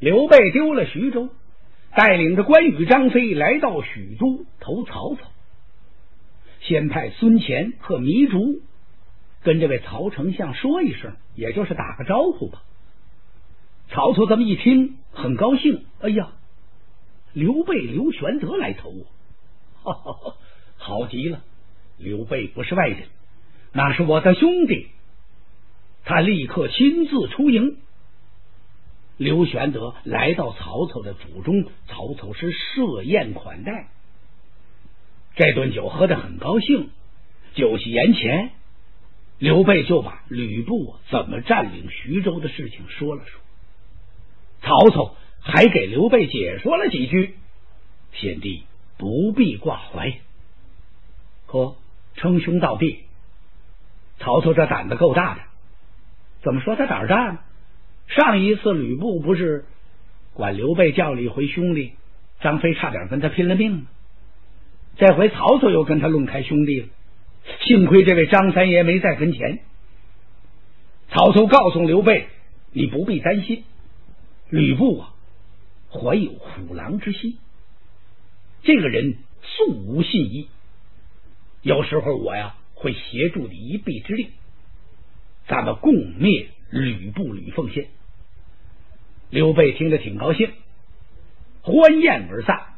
刘备丢了徐州，带领着关羽、张飞来到许都投曹操。先派孙乾和糜竺跟这位曹丞相说一声，也就是打个招呼吧。曹操这么一听，很高兴。哎呀，刘备、刘玄德来投我，好极了！刘备不是外人，那是我的兄弟。他立刻亲自出营。刘玄德来到曹操的府中，曹操是设宴款待。这顿酒喝得很高兴。酒席宴前，刘备就把吕布怎么占领徐州的事情说了说。曹操还给刘备解说了几句，贤弟不必挂怀。呵，称兄道弟，曹操这胆子够大的。怎么说他胆儿大呢？上一次吕布不是管刘备叫了一回兄弟，张飞差点跟他拼了命吗？这回曹操又跟他论开兄弟了。幸亏这位张三爷没在跟前。曹操告诉刘备：“你不必担心。”吕布啊，怀有虎狼之心，这个人素无信义。有时候我呀会协助你一臂之力，咱们共灭吕布吕奉先。刘备听得挺高兴，欢宴而散。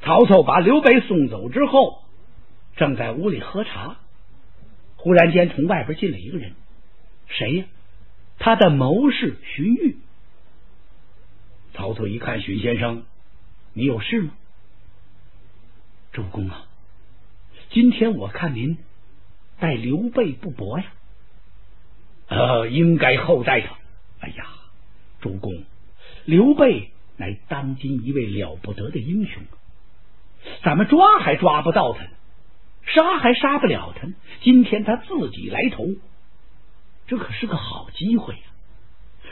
曹操把刘备送走之后，正在屋里喝茶，忽然间从外边进来一个人，谁呀？他的谋士荀彧。曹操一看，荀先生，你有事吗？主公啊，今天我看您待刘备不薄呀。呃，应该厚待他。哎呀，主公，刘备乃当今一位了不得的英雄，咱们抓还抓不到他呢，杀还杀不了他呢。今天他自己来投，这可是个好机会呀，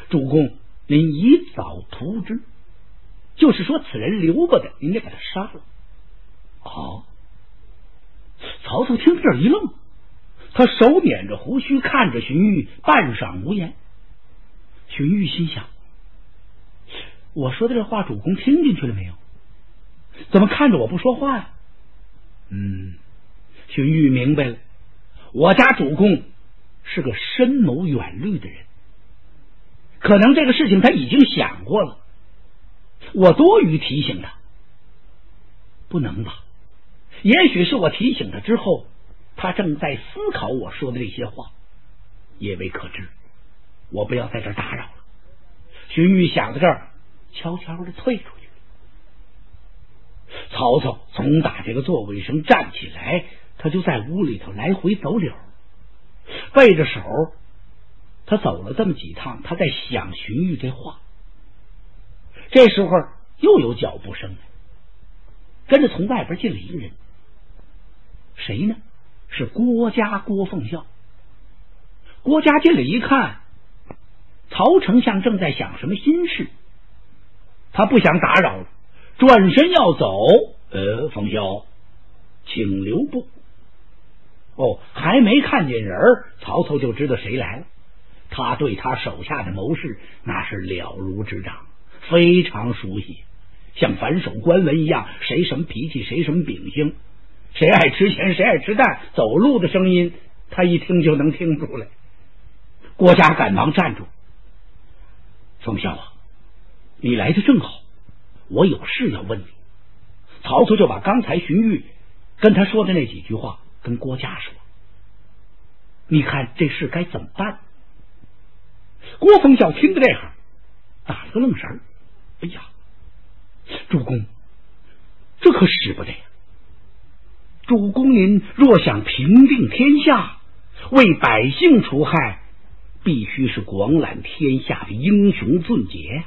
主公。您宜早图之，就是说此人留不得，您得把他杀了。好，曹操听这一愣，他手捻着胡须，看着荀彧，半晌无言。荀彧心想：我说的这话，主公听进去了没有？怎么看着我不说话呀？嗯，荀彧明白了，我家主公是个深谋远虑的人。可能这个事情他已经想过了，我多余提醒他，不能吧？也许是我提醒他之后，他正在思考我说的这些话，也未可知。我不要在这打扰了。荀彧想到这儿，悄悄的退出去。曹操从打这个座位上站起来，他就在屋里头来回走溜，背着手。他走了这么几趟，他在想荀彧这话。这时候又有脚步声，跟着从外边进来一个人，谁呢？是郭嘉郭奉孝。郭嘉进来一看，曹丞相正在想什么心事，他不想打扰，转身要走。呃，奉孝，请留步。哦，还没看见人，曹操就知道谁来了。他对他手下的谋士那是了如指掌，非常熟悉，像反手关文一样，谁什么脾气，谁什么秉性，谁爱吃咸，谁爱吃淡，走路的声音，他一听就能听出来。郭嘉赶忙站住，冯孝啊，你来的正好，我有事要问你。曹操就把刚才荀彧跟他说的那几句话跟郭嘉说，你看这事该怎么办？郭奉孝听到这行，打了个愣神哎呀，主公，这可使不得呀！主公您若想平定天下，为百姓除害，必须是广揽天下的英雄俊杰，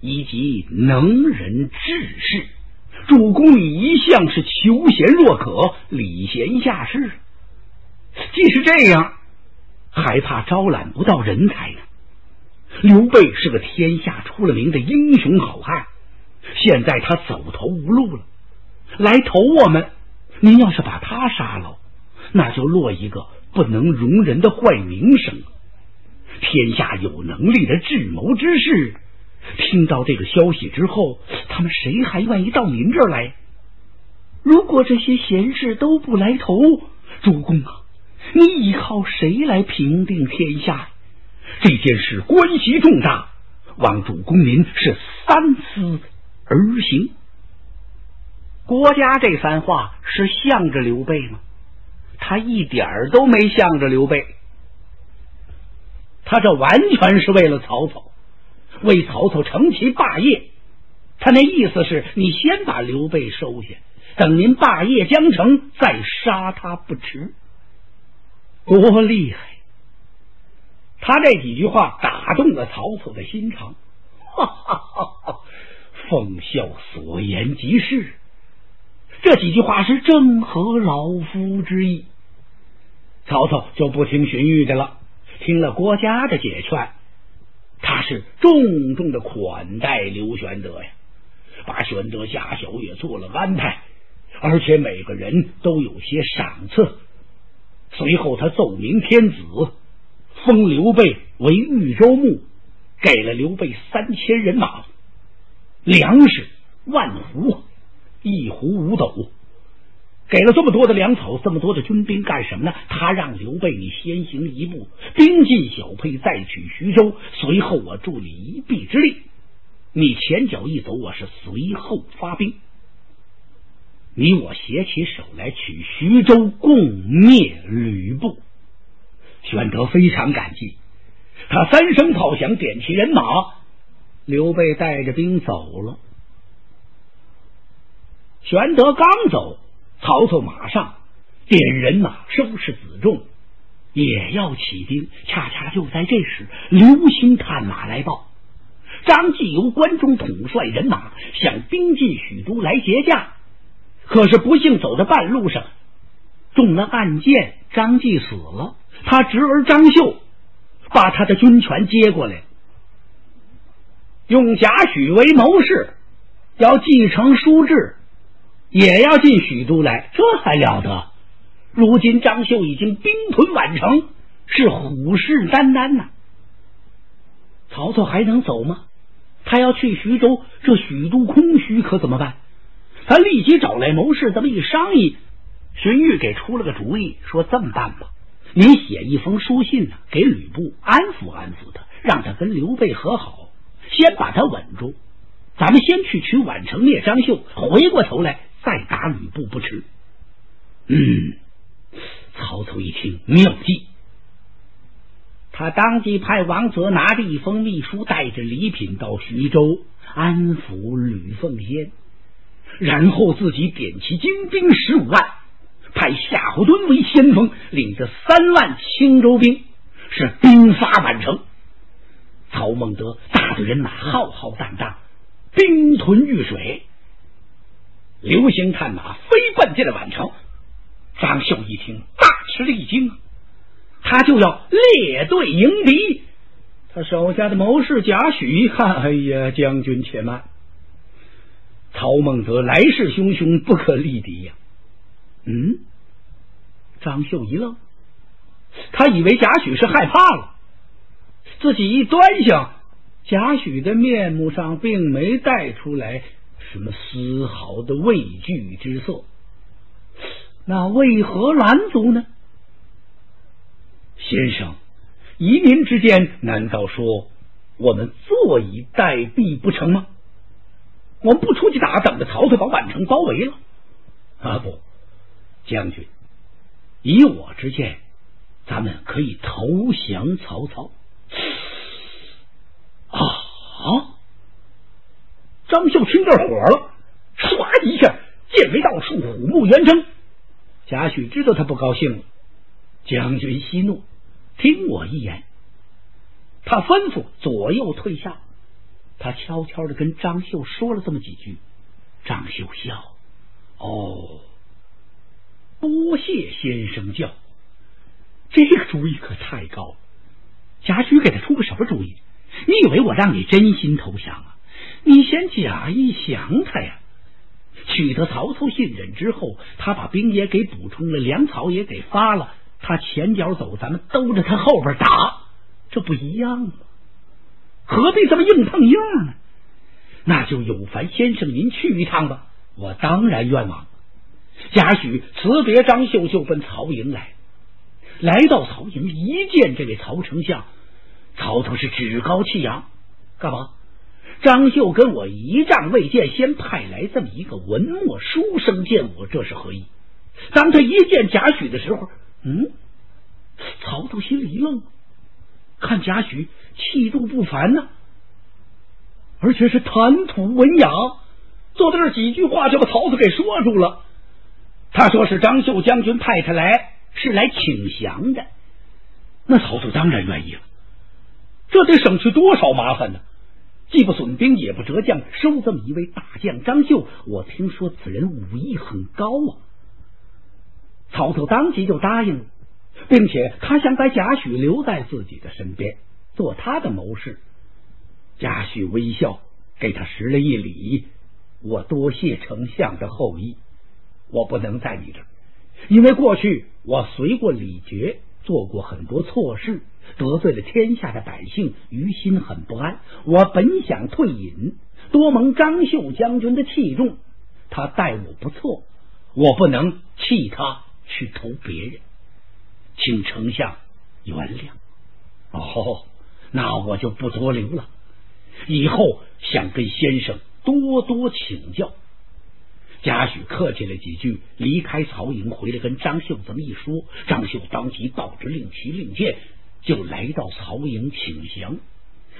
以及能人志士。主公你一向是求贤若渴，礼贤下士。既是这样。还怕招揽不到人才呢？刘备是个天下出了名的英雄好汉，现在他走投无路了，来投我们。您要是把他杀了，那就落一个不能容人的坏名声。天下有能力的智谋之士，听到这个消息之后，他们谁还愿意到您这儿来？如果这些贤士都不来投，主公啊，你依靠谁来平定天下？这件事关系重大，望主公您是三思而行。国家这番话是向着刘备吗？他一点儿都没向着刘备，他这完全是为了曹操，为曹操成其霸业。他那意思是你先把刘备收下。等您霸业将成，再杀他不迟。多厉害！他这几句话打动了曹操的心肠。哈哈哈哈奉孝所言极是，这几句话是正合老夫之意。曹操就不听荀彧的了，听了郭嘉的解劝，他是重重的款待刘玄德呀，把玄德、家小也做了安排。而且每个人都有些赏赐。随后，他奏明天子，封刘备为豫州牧，给了刘备三千人马，粮食万斛，一斛五斗。给了这么多的粮草，这么多的军兵干什么呢？他让刘备你先行一步，兵进小沛，再取徐州。随后我助你一臂之力，你前脚一走，我是随后发兵。你我携起手来取徐州，共灭吕布。玄德非常感激，他三声炮响，点起人马，刘备带着兵走了。玄德刚走，曹操马上点人马，收拾子重，也要起兵。恰恰就在这时，刘兴探马来报，张继由关中统帅人马想兵进许都来劫驾。可是不幸走到半路上，中了暗箭，张继死了。他侄儿张绣把他的军权接过来，用贾诩为谋士，要继承书制，也要进许都来。这还了得！如今张绣已经兵屯宛城，是虎视眈眈呐。曹操还能走吗？他要去徐州，这许都空虚，可怎么办？他立即找来谋士，这么一商议，荀彧给出了个主意，说这么办吧，你写一封书信呢，给吕布安抚安抚他，让他跟刘备和好，先把他稳住。咱们先去取宛城灭张绣，回过头来再打吕布不迟。嗯，曹操一听妙计，他当即派王泽拿着一封密书，带着礼品到徐州安抚吕奉先。然后自己点齐精兵十五万，派夏侯惇为先锋，领着三万青州兵，是兵发宛城。曹孟德大队人马浩浩荡荡，兵屯玉水。流星探马飞奔进了宛城。张绣一听，大吃了一惊，他就要列队迎敌。他手下的谋士贾诩看：“哎呀，将军且慢。”曹孟德来势汹汹，不可力敌呀！嗯，张绣一愣，他以为贾诩是害怕了，自己一端详，贾诩的面目上并没带出来什么丝毫的畏惧之色，那为何拦阻呢？先生，移民之间，难道说我们坐以待毙不成吗？我们不出去打，等着曹操把宛城包围了啊！不，将军，以我之见，咱们可以投降曹操。啊！张绣听这火了，唰一下剑眉倒竖，虎目圆睁。贾诩知道他不高兴了，将军息怒，听我一言。他吩咐左右退下。他悄悄的跟张绣说了这么几句，张绣笑，哦，多谢先生教，这个主意可太高了。贾诩给他出个什么主意？你以为我让你真心投降啊？你先假意降他呀！取得曹操信任之后，他把兵也给补充了，粮草也给发了，他前脚走，咱们兜着他后边打，这不一样吗？何必这么硬碰硬呢？那就有烦先生您去一趟吧，我当然愿往。贾诩辞别张绣，就奔曹营来。来到曹营，一见这位曹丞相，曹操是趾高气扬。干嘛？张绣跟我一仗未见，先派来这么一个文墨书生见我，这是何意？当他一见贾诩的时候，嗯，曹操心里一愣，看贾诩气度不凡呢，而且是谈吐文雅，坐在这几句话就把曹操给说住了。他说是张绣将军派他来，是来请降的。那曹操当然愿意了，这得省去多少麻烦呢？既不损兵，也不折将，收这么一位大将张绣。我听说此人武艺很高啊。曹操当即就答应了，并且他想把贾诩留在自己的身边，做他的谋士。贾诩微笑，给他施了一礼：“我多谢丞相的厚意，我不能在你这儿，因为过去我随过李傕，做过很多错事。”得罪了天下的百姓，于心很不安。我本想退隐，多蒙张绣将军的器重，他待我不错，我不能弃他去投别人，请丞相原谅。哦，那我就不多留了，以后想跟先生多多请教。贾诩客气了几句，离开曹营，回来跟张绣这么一说，张绣当即道之令旗令箭。就来到曹营请降，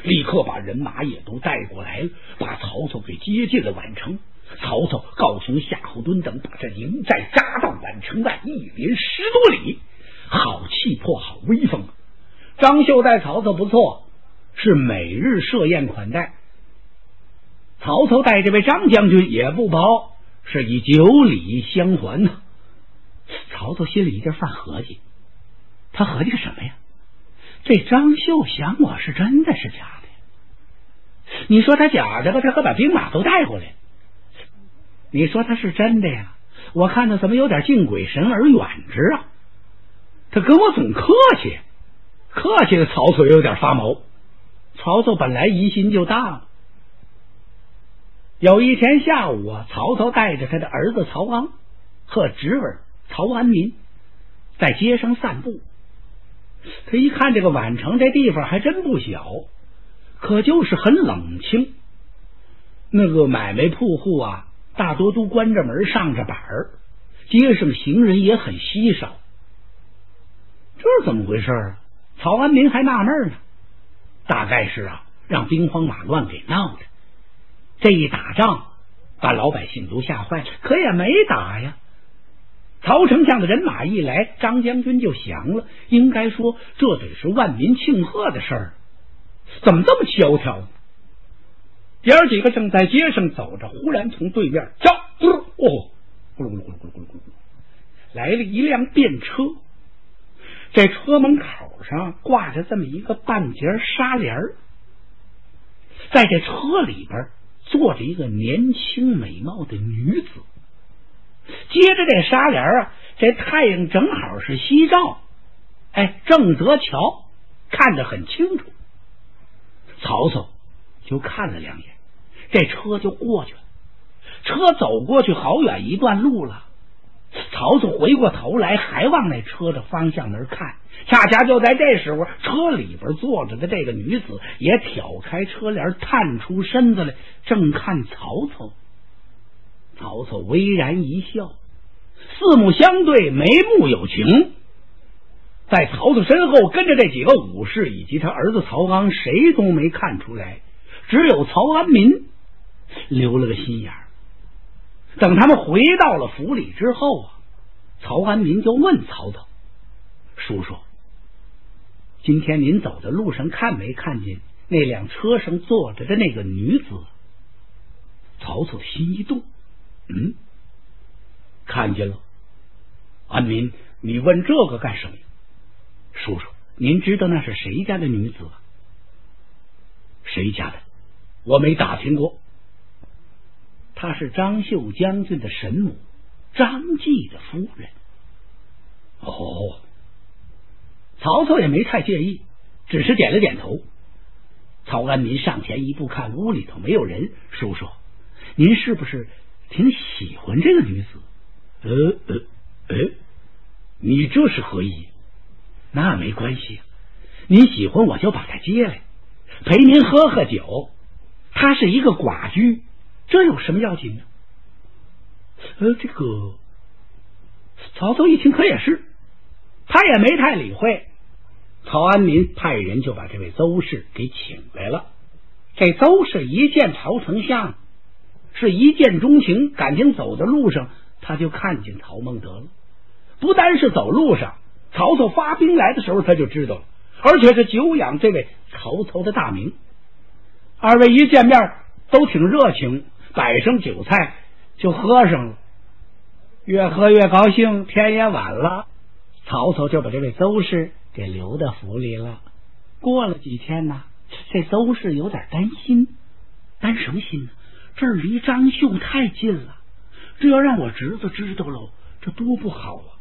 立刻把人马也都带过来了，把曹操给接进了宛城。曹操、告诉、夏侯惇等把这营寨扎到宛城外，一连十多里，好气魄，好威风。张绣待曹操不错，是每日设宴款待。曹操待这位张将军也不薄，是以酒礼相还呢。曹操心里一阵犯合计，他合计个什么呀？这张秀想我是真的是假的？你说他假的吧，他可把兵马都带过来。你说他是真的呀？我看他怎么有点敬鬼神而远之啊？他跟我总客气，客气的曹操有点发毛。曹操本来疑心就大了。有一天下午啊，曹操带着他的儿子曹昂和侄儿曹安民在街上散步。他一看这个宛城这地方还真不小，可就是很冷清。那个买卖铺户啊，大多都关着门上着板儿，街上行人也很稀少。这是怎么回事啊？曹安民还纳闷呢，大概是啊，让兵荒马乱给闹的。这一打仗，把老百姓都吓坏了，可也没打呀。曹丞相的人马一来，张将军就降了。应该说，这得是万民庆贺的事儿，怎么这么萧条？爷儿几个正在街上走着，忽然从对面，叫哦，咕噜咕噜咕噜咕噜咕噜咕噜，来了一辆便车。这车门口上挂着这么一个半截纱帘儿，在这车里边坐着一个年轻美貌的女子。接着这纱帘啊，这太阳正好是西照，哎，正则瞧，看得很清楚。曹操就看了两眼，这车就过去了。车走过去好远一段路了，曹操回过头来，还往那车的方向那儿看。恰恰就在这时候，车里边坐着的这个女子也挑开车帘，探出身子来，正看曹操。曹操微然一笑，四目相对，眉目有情。在曹操身后跟着这几个武士以及他儿子曹刚，谁都没看出来，只有曹安民留了个心眼。等他们回到了府里之后啊，曹安民就问曹操：“叔叔，今天您走的路上看没看见那辆车上坐着的那个女子？”曹操心一动。嗯，看见了，安民，你问这个干什么？叔叔，您知道那是谁家的女子吗？谁家的？我没打听过。她是张绣将军的神母张继的夫人。哦，曹操也没太介意，只是点了点头。曹安民上前一步，看屋里头没有人，叔叔，您是不是挺喜欢这个女子？呃呃呃，你这是何意？那没关系，你喜欢我就把她接来，陪您喝喝酒。她是一个寡居，这有什么要紧呢？呃，这个曹操一听，可也是，他也没太理会。曹安民派人就把这位邹氏给请来了。这邹氏一见曹丞相，是一见钟情，感情走的路上他就看见曹孟德了。不单是走路上，曹操发兵来的时候他就知道了，而且是久仰这位曹操的大名。二位一见面都挺热情，摆上酒菜就喝上了，越喝越高兴。天也晚了，曹操就把这位邹氏。给留在府里了。过了几天呢，这邹氏有点担心，担什么心呢？这儿离张绣太近了，这要让我侄子知道了，这多不好啊！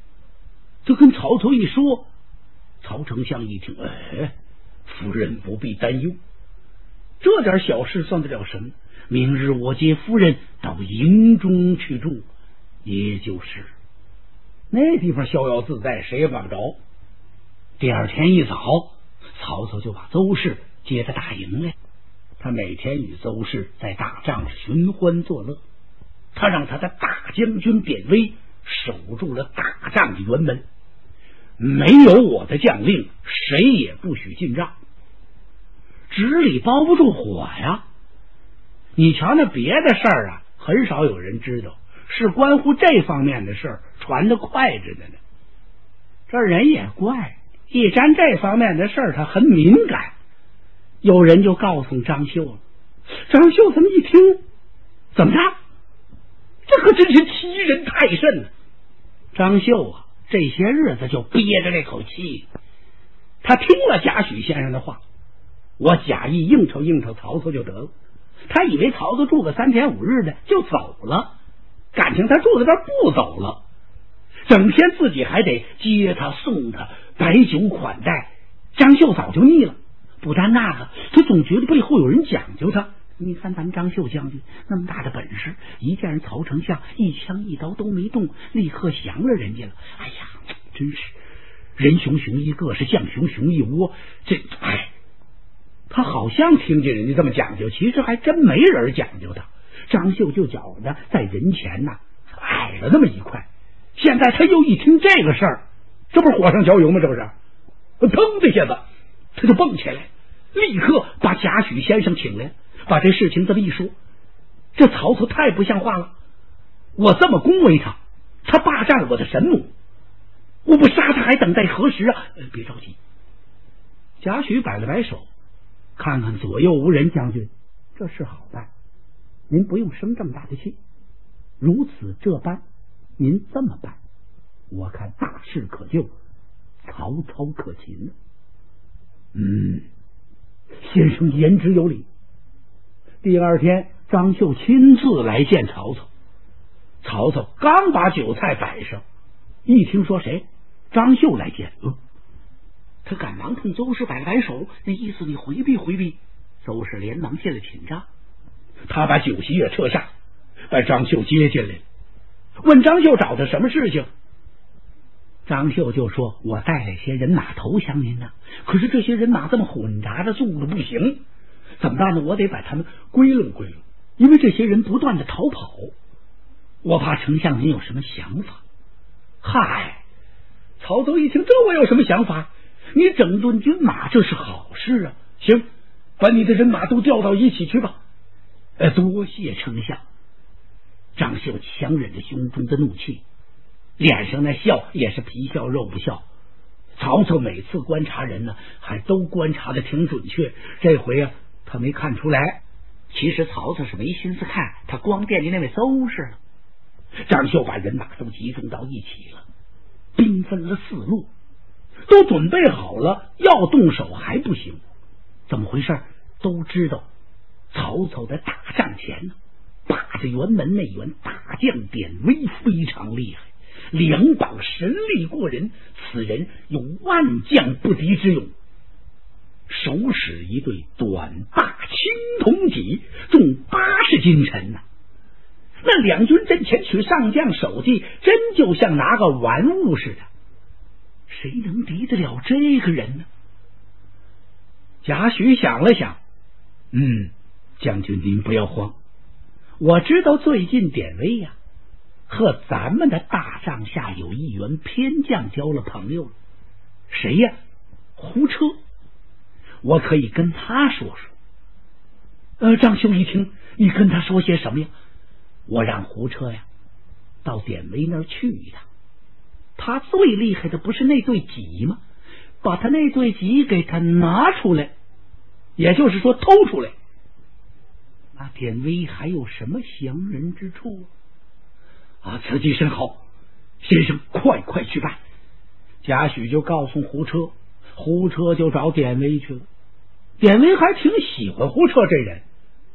就跟曹操一说，曹丞相一听，哎，夫人不必担忧，这点小事算得了什么？明日我接夫人到营中去住，也就是那地方逍遥自在，谁也管不着。第二天一早，曹操就把邹氏接到大营来。他每天与邹氏在大帐寻欢作乐。他让他的大将军典韦守住了大帐的辕门，没有我的将令，谁也不许进帐。纸里包不住火呀！你瞧那别的事儿啊，很少有人知道，是关乎这方面的事儿，传的快着呢。这人也怪。一沾这方面的事儿，他很敏感。有人就告诉张绣了，张绣这么一听，怎么着？这可真是欺人太甚了。张绣啊，这些日子就憋着这口气。他听了贾诩先生的话，我假意应酬应酬曹操就得了。他以为曹操住个三天五日的就走了，感情他住在这不走了，整天自己还得接他送他。摆酒款待，张绣早就腻了。不但那个，他总觉得背后有人讲究他。你看咱们张绣将军那么大的本事，一见人曹丞相，一枪一刀都没动，立刻降了人家了。哎呀，真是人熊熊一个，是将熊熊一窝。这哎，他好像听见人家这么讲究，其实还真没人讲究他。张绣就觉得在人前呐矮了那么一块。现在他又一听这个事儿。这不是火上浇油吗？这不是，砰的一下子，他就蹦起来，立刻把贾诩先生请来，把这事情这么一说。这曹操太不像话了！我这么恭维他，他霸占了我的神母，我不杀他还等待何时啊？别着急，贾诩摆了摆手，看看左右无人，将军这事好办，您不用生这么大的气。如此这般，您这么办。我看大事可救，曹操可擒。嗯，先生言之有理。第二天，张绣亲自来见曹操。曹操刚把酒菜摆上，一听说谁张绣来见，他赶忙冲邹氏摆了摆手，那意思你回避回避。邹氏连忙进了寝帐，他把酒席也撤下，把张绣接进来，问张绣找他什么事情。张绣就说：“我带了些人马投降您呢，可是这些人马这么混杂着，速度不行，怎么办呢？我得把他们归拢归拢，因为这些人不断的逃跑，我怕丞相您有什么想法。”嗨，曹操一听，这我有什么想法？你整顿军马，这是好事啊！行，把你的人马都调到一起去吧。呃，多谢丞相。张绣强忍着胸中的怒气。脸上那笑也是皮笑肉不笑。曹操每次观察人呢，还都观察的挺准确。这回啊，他没看出来。其实曹操是没心思看，他光惦记那位邹氏了。张绣把人马都集中到一起了，兵分了四路，都准备好了，要动手还不行。怎么回事？都知道。曹操在大帐前呢，把着辕门那员大将典韦非常厉害。两膀神力过人，此人有万将不敌之勇。手使一对短大青铜戟，重八十斤沉呐。那两军阵前取上将首级，真就像拿个玩物似的。谁能敌得了这个人呢？贾诩想了想，嗯，将军您不要慌，我知道最近典韦呀和咱们的大帐下有一员偏将交了朋友了，谁呀？胡车，我可以跟他说说。呃，张兄一听，你跟他说些什么呀？我让胡车呀到典韦那儿去一趟。他最厉害的不是那对戟吗？把他那对戟给他拿出来，也就是说偷出来。那典韦还有什么降人之处？啊此计甚好，先生快快去办。贾诩就告诉胡车，胡车就找典韦去了。典韦还挺喜欢胡车这人，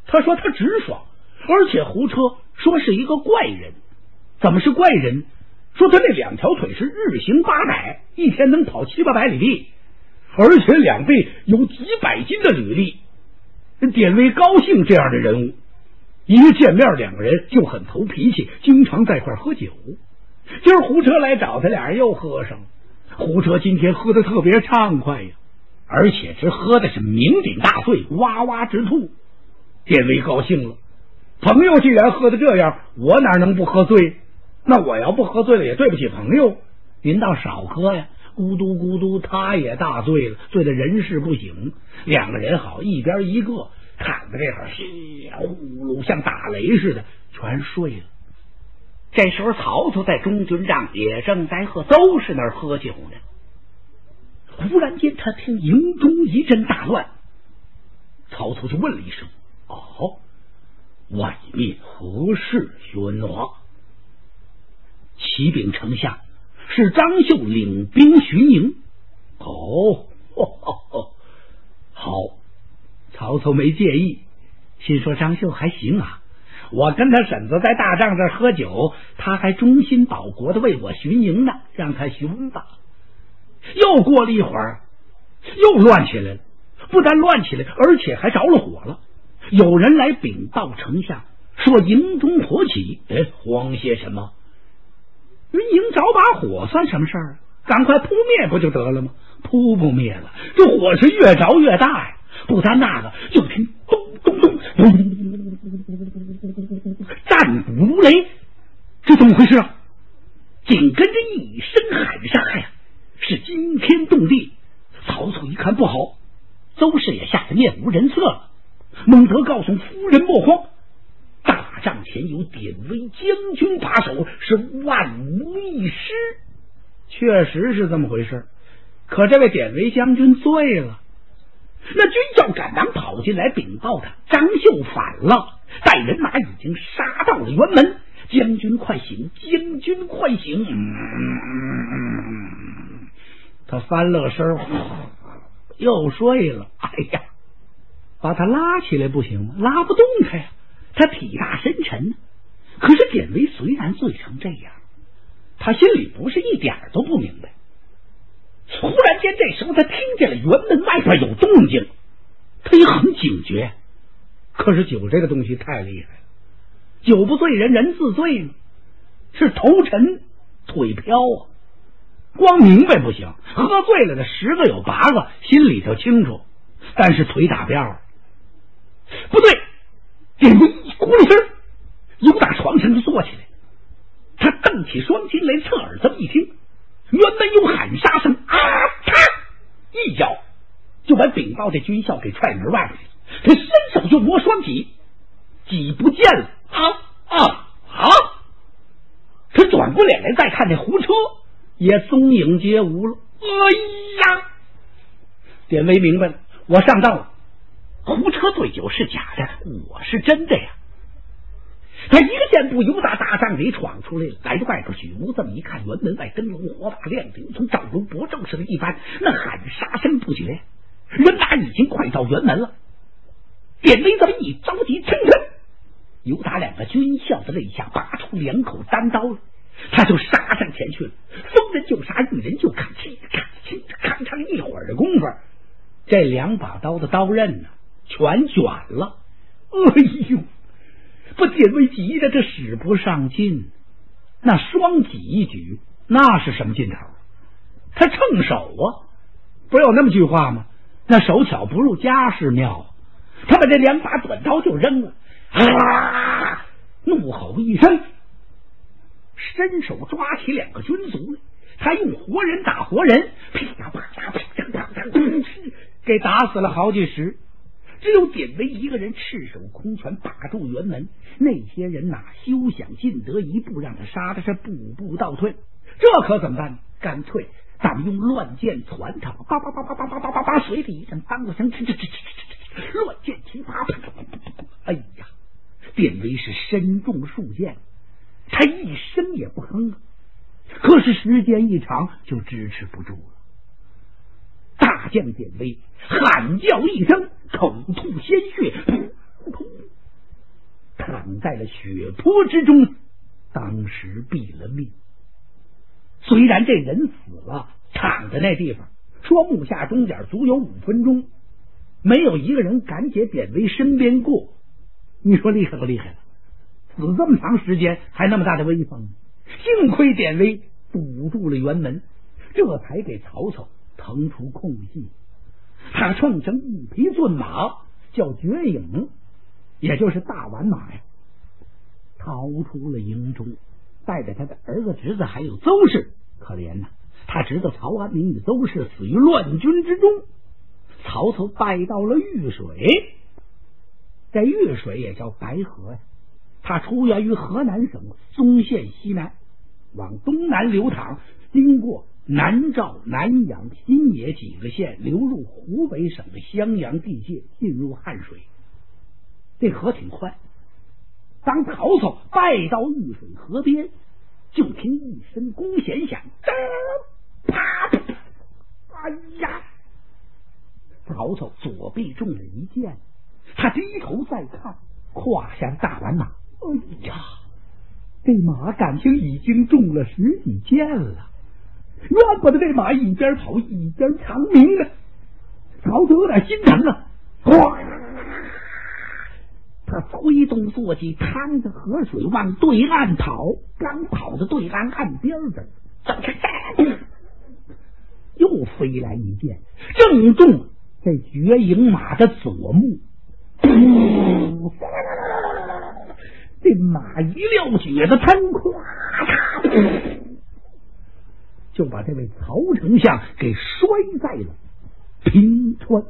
他说他直爽，而且胡车说是一个怪人。怎么是怪人？说他那两条腿是日行八百，一天能跑七八百里地，而且两背有几百斤的履历。典韦高兴这样的人物，一见面两个人就很投脾气，经常在一块喝酒。今儿胡车来找他，俩人又喝上了。胡车今天喝的特别畅快呀，而且这喝的是酩酊大醉，哇哇直吐。典韦高兴了，朋友既然喝的这样，我哪能不喝醉？那我要不喝醉了也对不起朋友，您倒少喝呀！咕嘟咕嘟，他也大醉了，醉得人事不省。两个人好一边一个，躺在这会儿，呼噜像打雷似的，全睡了。这时候，曹操在中军帐也正在和邹氏那儿喝酒呢。忽然间，他听营中一阵大乱，曹操就问了一声：“哦，外面何事喧哗？”启禀丞相，是张绣领兵巡营。哦，哦哦，好，曹操没介意，心说张绣还行啊。我跟他婶子在大帐这喝酒，他还忠心保国的为我巡营呢，让他巡吧。又过了一会儿，又乱起来了，不但乱起来，而且还着了火了。有人来禀报丞相，说营中火起。哎，慌些什么？云营着把火算什么事儿？赶快扑灭不就得了吗？扑不灭了，这火是越着越大呀！不单那个，就听咚咚咚咚咚咚咚，战鼓如雷，这怎么回事啊？紧跟着一声喊杀呀，是惊天动地。曹操一看不好，邹氏也吓得面无人色了，孟德告诉夫人莫慌。大帐前有典韦将军把守，是万无一失。确实是这么回事。可这位典韦将军醉了。那军校赶忙跑进来禀报他：张绣反了，带人马已经杀到了辕门。将军快醒！将军快醒！他翻了身，又睡了。哎呀，把他拉起来不行吗？拉不动他呀。他体大身沉，可是典韦虽然醉成这样，他心里不是一点都不明白。忽然间，这时候他听见了辕门外边有动静，他也很警觉。可是酒这个东西太厉害，酒不醉人人自醉嘛，是头沉腿飘啊。光明白不行，喝醉了的十个有八个心里头清楚，但是腿打彪。不对。典韦一咕噜声由打床上就坐起来，他瞪起双睛来，侧耳这么一听，原本有喊杀声，啊！他一脚就把禀报的军校给踹门外了。他伸手就摸双戟，戟不见了。啊啊啊！他转过脸来再看那胡车，也踪影皆无了。哎呀！典韦明白了，我上当了。胡车醉酒是假的，我是真的呀！他一个箭步由打大帐里闯出来了，来到外边去，屋这么一看，辕门外灯笼火把亮的，从照如薄昼似的一般，那喊杀声不绝。人马已经快到辕门了，典韦这么一着急，噌噌，由打两个军校的肋下拔出两口单刀了，他就杀上前去了。逢人就杀，遇人就砍，嘁咔嘁咔嚓，一会儿的功夫。这两把刀的刀刃呢，全卷了。哎呦！不，典韦急的这使不上劲，那双戟一举，那是什么劲头？他趁手啊！不是有那么句话吗？那手巧不入家事妙。他把这两把短刀就扔了，啊！怒吼一声，伸手抓起两个军卒来，他用活人打活人，噼啪啪啪噼啪啪，给打死了好几十。只有典韦一个人赤手空拳把住辕门，那些人哪休想进得一步，让他杀的是步步倒退。这可怎么办？干脆咱们用乱箭攒他，叭叭叭叭叭叭叭叭叭，水里一阵梆子声，哧哧哧哧哧哧，乱箭齐发。哎呀，典韦是身中数箭，他一声也不哼。可是时间一长，就支持不住了。将典韦喊叫一声。口吐鲜血，噗噗，躺在了血泊之中，当时毙了命。虽然这人死了，躺在那地方，说木下钟点足有五分钟，没有一个人敢解典韦身边过。你说厉害不厉害？死这么长时间，还那么大的威风，幸亏典韦堵住了辕门，这才给曹操腾出空隙。他乘上一匹骏马，叫绝影，也就是大宛马呀，逃出了营中，带着他的儿子、侄子还有邹氏。可怜呐，他侄子曹安民与邹氏死于乱军之中。曹操败到了玉水，在玉水也叫白河呀。他出源于河南省嵩县西南，往东南流淌，经过。南诏、南阳、新野几个县流入湖北省的襄阳地界，进入汉水。这河挺宽。当曹操拜到玉水河边，就听一声弓弦响，啪！哎呀！曹操左臂中了一箭，他低头再看，胯下大宛马，哎呀，这马感情已经中了十几箭了。怨不得这马一边跑一边长鸣啊，曹操有点心疼啊！哗，他挥动坐骑，趟着河水往对岸跑。刚跑到对岸岸边这儿，又飞来一箭，正中这绝影马的左目。这马一撂蹶子，腾，咵！就把这位曹丞相给摔在了平川。